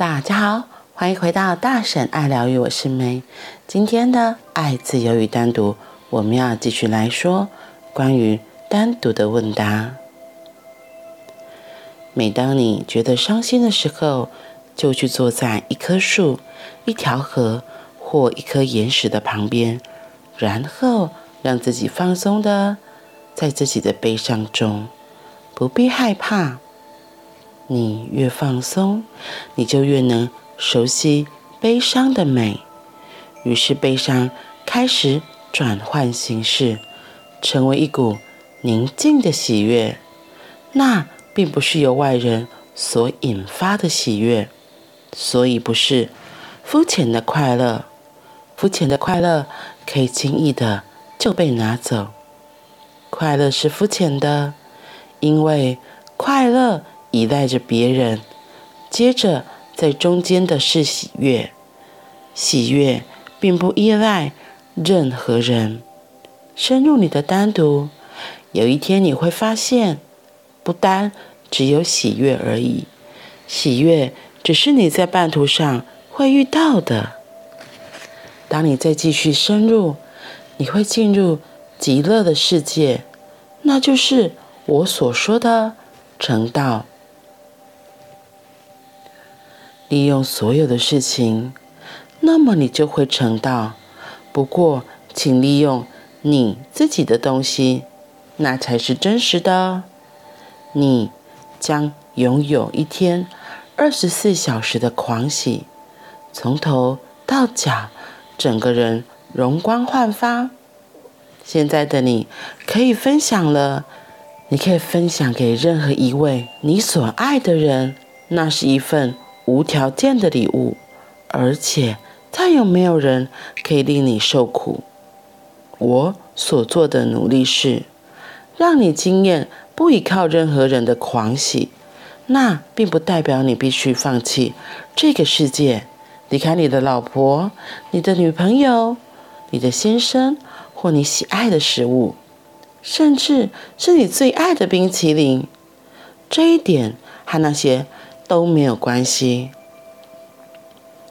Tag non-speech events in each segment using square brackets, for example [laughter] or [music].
大家好，欢迎回到大婶爱疗愈，我是梅。今天的爱、自由与单独，我们要继续来说关于单独的问答。每当你觉得伤心的时候，就去坐在一棵树、一条河或一颗岩石的旁边，然后让自己放松的在自己的悲伤中，不必害怕。你越放松，你就越能熟悉悲伤的美。于是，悲伤开始转换形式，成为一股宁静的喜悦。那并不是由外人所引发的喜悦，所以不是肤浅的快乐。肤浅的快乐可以轻易的就被拿走。快乐是肤浅的，因为快乐。依赖着别人，接着在中间的是喜悦，喜悦并不依赖任何人。深入你的单独，有一天你会发现，不单只有喜悦而已，喜悦只是你在半途上会遇到的。当你再继续深入，你会进入极乐的世界，那就是我所说的成道。利用所有的事情，那么你就会成道。不过，请利用你自己的东西，那才是真实的。你将拥有一天二十四小时的狂喜，从头到脚，整个人容光焕发。现在的你可以分享了，你可以分享给任何一位你所爱的人，那是一份。无条件的礼物，而且再有没有人可以令你受苦。我所做的努力是让你经验不依靠任何人的狂喜，那并不代表你必须放弃这个世界，离开你的老婆、你的女朋友、你的先生或你喜爱的食物，甚至是你最爱的冰淇淋。这一点和那些。都没有关系。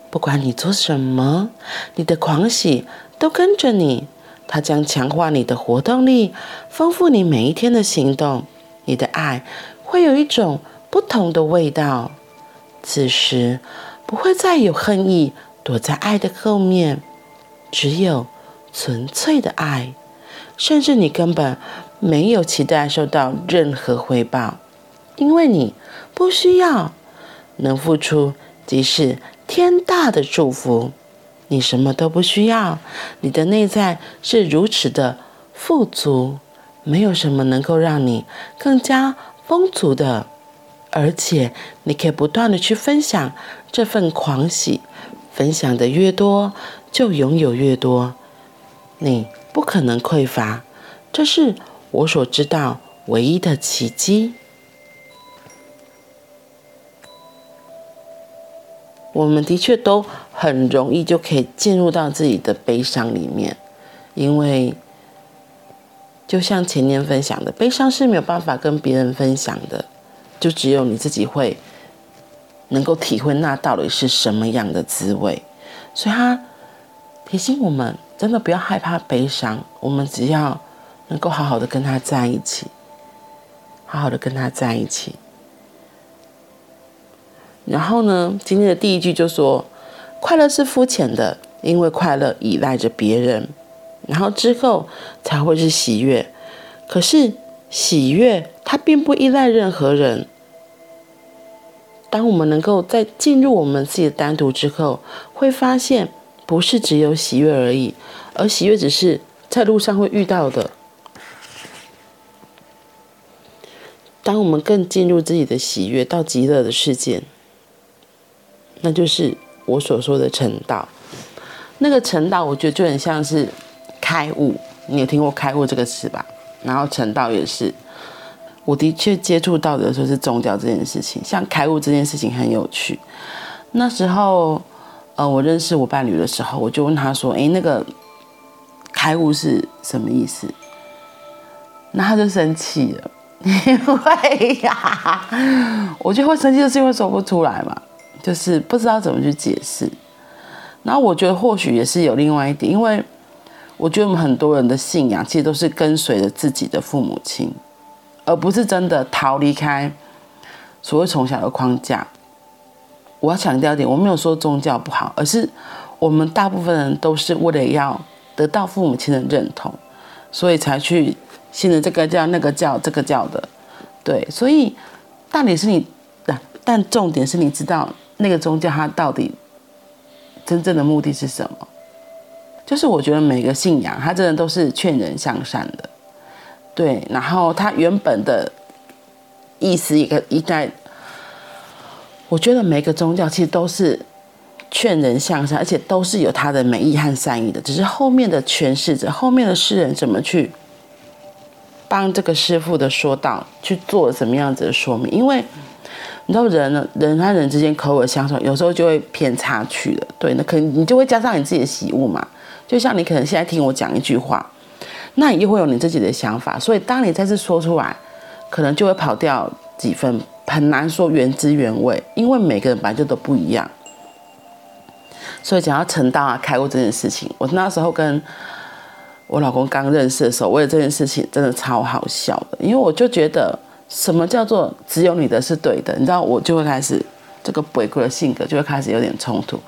不管你做什么，你的狂喜都跟着你，它将强化你的活动力，丰富你每一天的行动。你的爱会有一种不同的味道。此时不会再有恨意躲在爱的后面，只有纯粹的爱，甚至你根本没有期待受到任何回报，因为你不需要。能付出，即是天大的祝福。你什么都不需要，你的内在是如此的富足，没有什么能够让你更加丰足的。而且，你可以不断的去分享这份狂喜，分享的越多，就拥有越多。你不可能匮乏，这是我所知道唯一的奇迹。我们的确都很容易就可以进入到自己的悲伤里面，因为就像前年分享的，悲伤是没有办法跟别人分享的，就只有你自己会能够体会那到底是什么样的滋味。所以他提醒我们，真的不要害怕悲伤，我们只要能够好好的跟他在一起，好好的跟他在一起。然后呢，今天的第一句就说，快乐是肤浅的，因为快乐依赖着别人。然后之后才会是喜悦，可是喜悦它并不依赖任何人。当我们能够在进入我们自己的单独之后，会发现不是只有喜悦而已，而喜悦只是在路上会遇到的。当我们更进入自己的喜悦到极乐的世界。那就是我所说的成道，那个成道，我觉得就很像是开悟。你有听过开悟这个词吧？然后成道也是，我的确接触到的说是宗教这件事情。像开悟这件事情很有趣。那时候，呃，我认识我伴侣的时候，我就问他说：“诶，那个开悟是什么意思？”那他就生气了，[laughs] 因为呀，[laughs] 我就会生气，就是因为说不出来嘛。就是不知道怎么去解释。然后我觉得或许也是有另外一点，因为我觉得我们很多人的信仰其实都是跟随着自己的父母亲，而不是真的逃离开所谓从小的框架。我要强调一点，我没有说宗教不好，而是我们大部分人都是为了要得到父母亲的认同，所以才去信了这个教、那个教、这个教的。对，所以大理是你，但重点是你知道那个宗教它到底真正的目的是什么？就是我觉得每个信仰它真的都是劝人向善的，对，然后它原本的意思一个一代。我觉得每个宗教其实都是劝人向善，而且都是有它的美意和善意的，只是后面的诠释者、后面的诗人怎么去帮这个师傅的说道去做什么样子的说明。因为你知道人呢，人和人之间口耳相传，有时候就会偏差去了。对，那可能你就会加上你自己的喜恶嘛。就像你可能现在听我讲一句话，那你又会有你自己的想法，所以当你再次说出来，可能就会跑掉几分。很难说原汁原味，因为每个人本来就都不一样。所以讲到陈道啊、开悟这件事情，我那时候跟我老公刚认识的时候，为了这件事情真的超好笑的，因为我就觉得什么叫做只有你的是对的，你知道，我就会开始这个鬼鬼的性格就会开始有点冲突。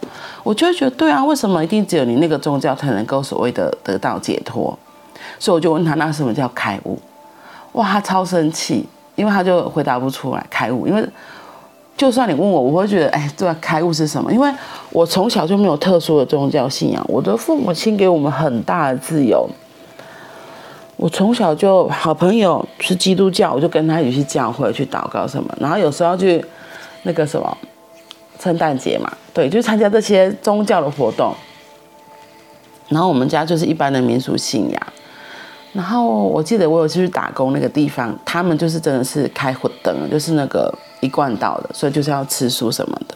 我就会觉得，对啊，为什么一定只有你那个宗教才能够所谓的得到解脱？所以我就问他，那什么叫开悟？哇，他超生气。因为他就回答不出来开悟，因为就算你问我，我会觉得，哎，这开悟是什么？因为我从小就没有特殊的宗教信仰，我的父母亲给我们很大的自由。我从小就好朋友是基督教，我就跟他一起去教会去祷告什么，然后有时候去那个什么圣诞节嘛，对，就参加这些宗教的活动。然后我们家就是一般的民俗信仰。然后我记得我有去打工那个地方，他们就是真的是开火灯，就是那个一贯道的，所以就是要吃素什么的。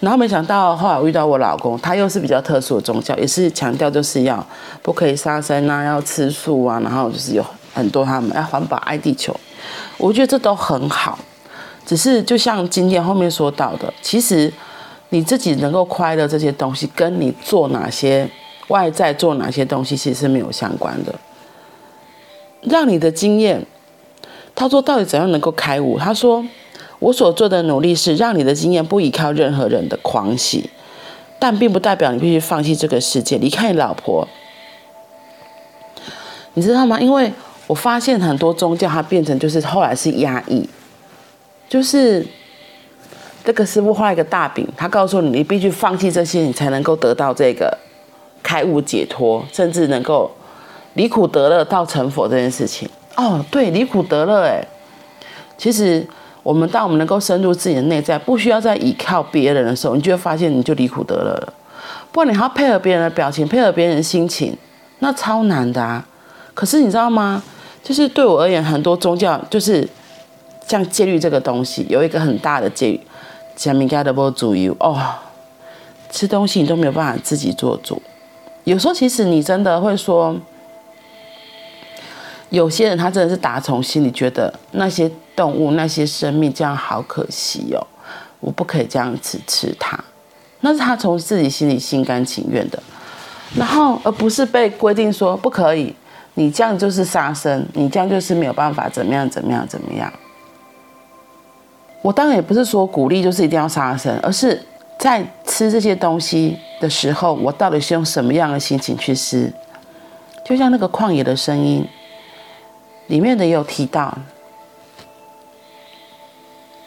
然后没想到后来我遇到我老公，他又是比较特殊的宗教，也是强调就是要不可以杀生啊，要吃素啊，然后就是有很多他们要环保爱地球，我觉得这都很好。只是就像今天后面说到的，其实你自己能够快乐这些东西，跟你做哪些外在做哪些东西，其实是没有相关的。让你的经验，他说到底怎样能够开悟？他说，我所做的努力是让你的经验不依靠任何人的狂喜，但并不代表你必须放弃这个世界，离开你老婆。你知道吗？因为我发现很多宗教它变成就是后来是压抑，就是这个师傅画一个大饼，他告诉你你必须放弃这些，你才能够得到这个开悟解脱，甚至能够。离苦得乐到成佛这件事情哦，对，离苦得乐哎，其实我们当我们能够深入自己的内在，不需要再依靠别人的时候，你就会发现你就离苦得乐了。不然你还要配合别人的表情，配合别人的心情，那超难的啊。可是你知道吗？就是对我而言，很多宗教就是像戒律这个东西，有一个很大的戒律，讲明该的不主义哦，吃东西你都没有办法自己做主。有时候其实你真的会说。有些人他真的是打从心里觉得那些动物、那些生命这样好可惜哦，我不可以这样子吃它，那是他从自己心里心甘情愿的，然后而不是被规定说不可以，你这样就是杀生，你这样就是没有办法怎么样怎么样怎么样。我当然也不是说鼓励就是一定要杀生，而是在吃这些东西的时候，我到底是用什么样的心情去吃？就像那个旷野的声音。里面的也有提到，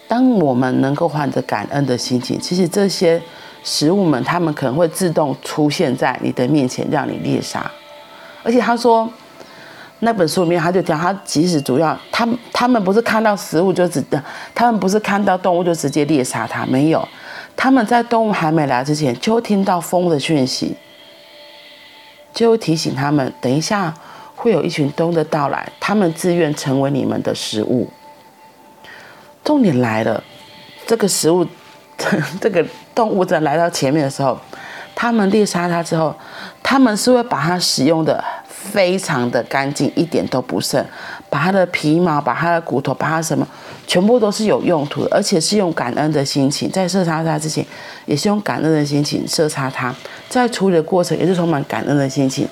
当我们能够怀着感恩的心情，其实这些食物们，他们可能会自动出现在你的面前，让你猎杀。而且他说，那本书里面他就讲，他即使主要，他他们不是看到食物就直，他们不是看到动物就直接猎杀它，没有，他们在动物还没来之前，就听到风的讯息，就提醒他们，等一下。会有一群动物的到来，他们自愿成为你们的食物。重点来了，这个食物，[laughs] 这个动物在来到前面的时候，他们猎杀它之后，他们是会把它使用的非常的干净，一点都不剩，把它的皮毛、把它的骨头、把它什么全部都是有用途的，而且是用感恩的心情在射杀它之前，也是用感恩的心情射杀它，在处理的过程也是充满感恩的心情，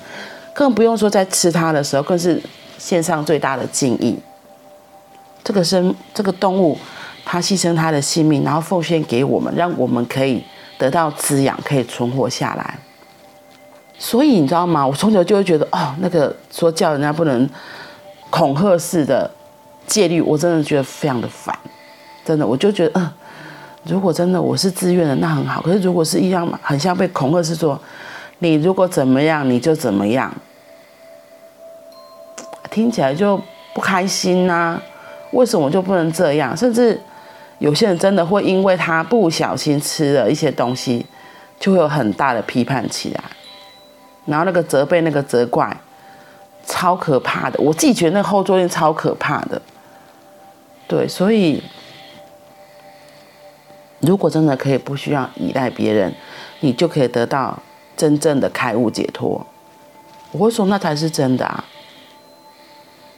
更不用说在吃它的时候，更是献上最大的敬意。这个生这个动物，它牺牲它的性命，然后奉献给我们，让我们可以得到滋养，可以存活下来。所以你知道吗？我从小就会觉得，哦，那个说叫人家不能恐吓式的戒律，我真的觉得非常的烦。真的，我就觉得，嗯，如果真的我是自愿的，那很好。可是如果是一样嘛，很像被恐吓，是说你如果怎么样，你就怎么样，听起来就不开心呐、为什么就不能这样？甚至有些人真的会因为他不小心吃了一些东西，就会有很大的批判起来。然后那个责备，那个责怪，超可怕的。我自己觉得那后坐力超可怕的。对，所以如果真的可以不需要依赖别人，你就可以得到真正的开悟解脱。我会说那才是真的啊。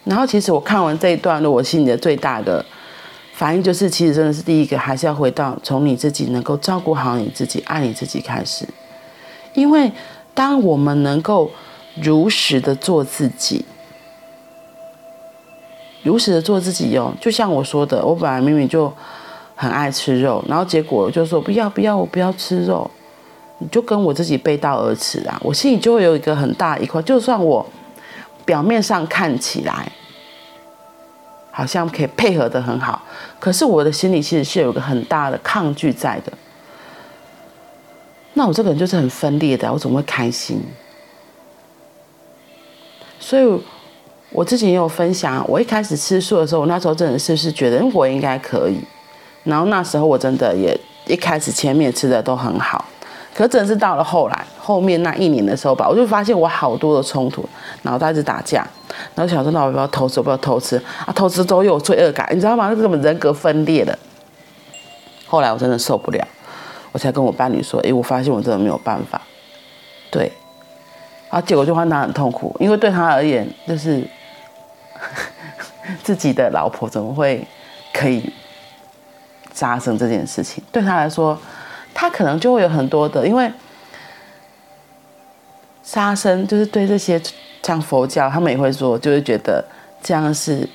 然后其实我看完这一段的，我心里的最大的反应就是，其实真的是第一个，还是要回到从你自己能够照顾好你自己、爱你自己开始，因为。当我们能够如实的做自己，如实的做自己哟，就像我说的，我本来明明就很爱吃肉，然后结果就说不要不要，我不要吃肉，你就跟我自己背道而驰啊！我心里就会有一个很大一块，就算我表面上看起来好像可以配合得很好，可是我的心里其实是有个很大的抗拒在的。那我这个人就是很分裂的，我怎么会开心？所以我自己也有分享，我一开始吃素的时候，我那时候真的是是觉得我应该可以。然后那时候我真的也一开始前面吃的都很好，可真是到了后来后面那一年的时候吧，我就发现我好多的冲突，然后他一直打架，然后想说那我不要偷吃，不要偷吃啊，偷吃都有罪恶感，你知道吗？那根本人格分裂的。后来我真的受不了。我才跟我伴侣说：“哎，我发现我真的没有办法，对，然后结果就换他很痛苦，因为对他而言，就是 [laughs] 自己的老婆怎么会可以杀生这件事情？对他来说，他可能就会有很多的，因为杀生就是对这些像佛教，他们也会说，就会觉得这样是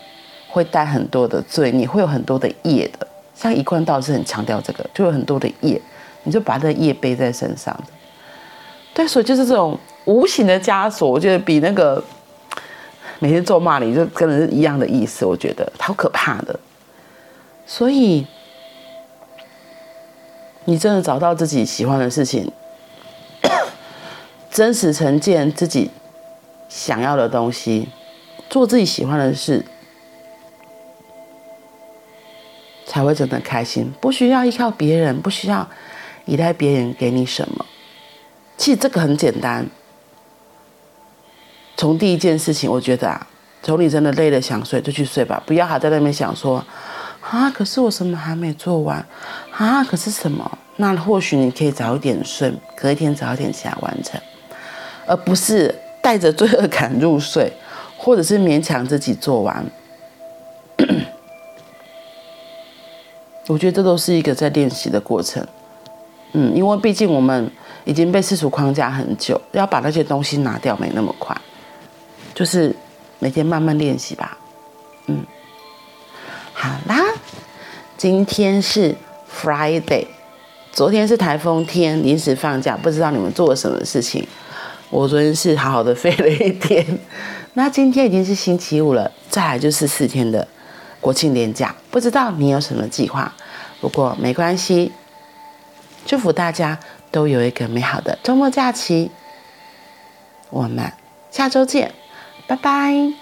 会带很多的罪，你会有很多的业的。像一贯道是很强调这个，就有很多的业。”你就把这个业背在身上，对，所以就是这种无形的枷锁，我觉得比那个每天咒骂你就跟人一样的意思，我觉得好可怕的。所以你真的找到自己喜欢的事情，[coughs] 真实呈现自己想要的东西，做自己喜欢的事，才会真的开心。不需要依靠别人，不需要。依赖别人给你什么？其实这个很简单。从第一件事情，我觉得啊，从你真的累了想睡就去睡吧，不要还在那边想说啊，可是我什么还没做完啊，可是什么？那或许你可以早一点睡，隔一天早一点起来完成，而不是带着罪恶感入睡，或者是勉强自己做完。[clears throat] 我觉得这都是一个在练习的过程。嗯，因为毕竟我们已经被世俗框架很久，要把那些东西拿掉没那么快，就是每天慢慢练习吧。嗯，好啦，今天是 Friday，昨天是台风天，临时放假，不知道你们做了什么事情。我昨天是好好的飞了一天，[laughs] 那今天已经是星期五了，再来就是四天的国庆连假，不知道你有什么计划？不过没关系。祝福大家都有一个美好的周末假期，我们下周见，拜拜。